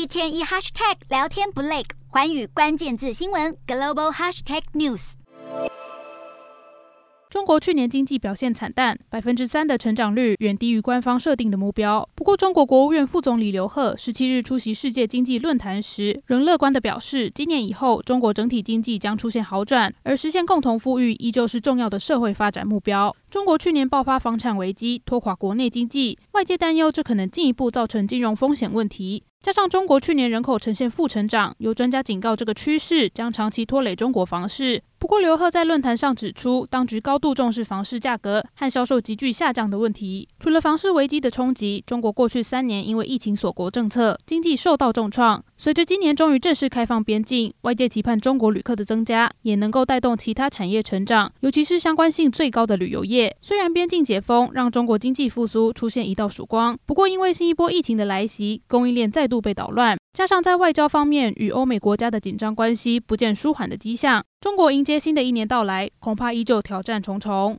一天一 hashtag 聊天不累，寰宇关键字新闻 global hashtag news。中国去年经济表现惨淡，百分之三的成长率远低于官方设定的目标。不过，中国国务院副总理刘鹤十七日出席世界经济论坛时，仍乐观地表示，今年以后中国整体经济将出现好转，而实现共同富裕依旧是重要的社会发展目标。中国去年爆发房产危机，拖垮国内经济，外界担忧这可能进一步造成金融风险问题。加上中国去年人口呈现负成长，有专家警告，这个趋势将长期拖累中国房市。不过，刘鹤在论坛上指出，当局高度重视房市价格和销售急剧下降的问题。除了房市危机的冲击，中国过去三年因为疫情锁国政策，经济受到重创。随着今年终于正式开放边境，外界期盼中国旅客的增加，也能够带动其他产业成长，尤其是相关性最高的旅游业。虽然边境解封让中国经济复苏出现一道曙光，不过因为新一波疫情的来袭，供应链再度被捣乱。加上在外交方面与欧美国家的紧张关系不见舒缓的迹象，中国迎接新的一年到来，恐怕依旧挑战重重。